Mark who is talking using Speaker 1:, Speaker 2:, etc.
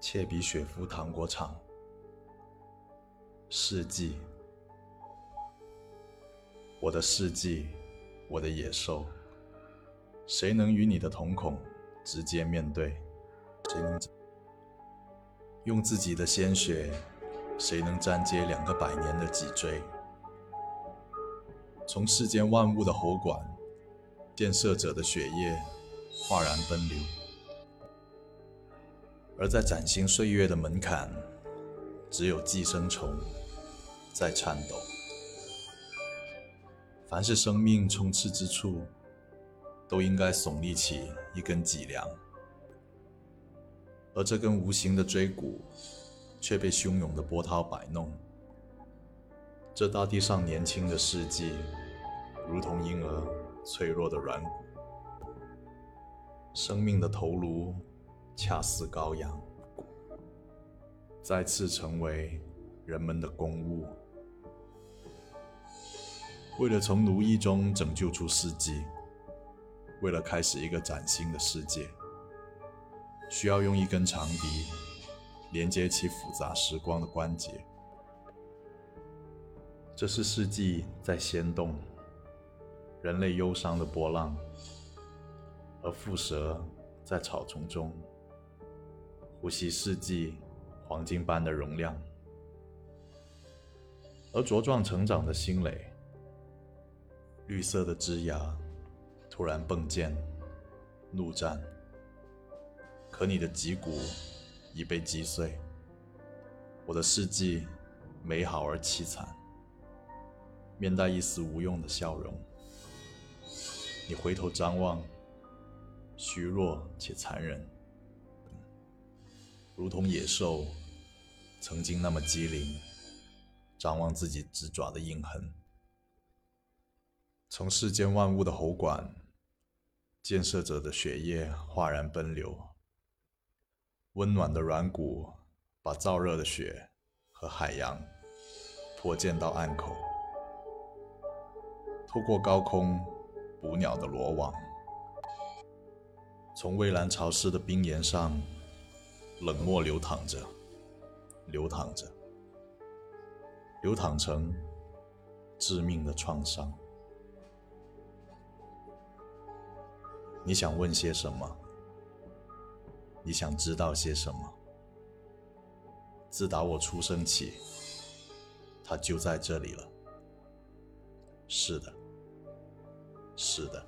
Speaker 1: 切比雪夫糖果厂。世纪，我的世纪，我的野兽，谁能与你的瞳孔直接面对？谁能用自己的鲜血？谁能粘接两个百年的脊椎？从世间万物的喉管，建设者的血液哗然奔流；而在崭新岁月的门槛，只有寄生虫在颤抖。凡是生命充斥之处，都应该耸立起一根脊梁，而这根无形的椎骨。却被汹涌的波涛摆弄。这大地上年轻的世纪，如同婴儿脆弱的软骨，生命的头颅恰似羔羊，再次成为人们的公物。为了从奴役中拯救出世纪，为了开始一个崭新的世界，需要用一根长笛。连接起复杂时光的关节，这是世纪在掀动人类忧伤的波浪，而蝮蛇在草丛中呼吸世纪黄金般的容量，而茁壮成长的新蕾，绿色的枝芽突然迸溅，怒战，可你的脊骨。已被击碎，我的世纪美好而凄惨，面带一丝无用的笑容。你回头张望，虚弱且残忍，如同野兽曾经那么机灵，张望自己指爪的印痕。从世间万物的喉管，建设者的血液哗然奔流。温暖的软骨把燥热的血和海洋泼溅到岸口，透过高空捕鸟的罗网，从蔚蓝潮湿的冰岩上冷漠流淌着，流淌着，流淌成致命的创伤。你想问些什么？你想知道些什么？自打我出生起，它就在这里了。是的，是的。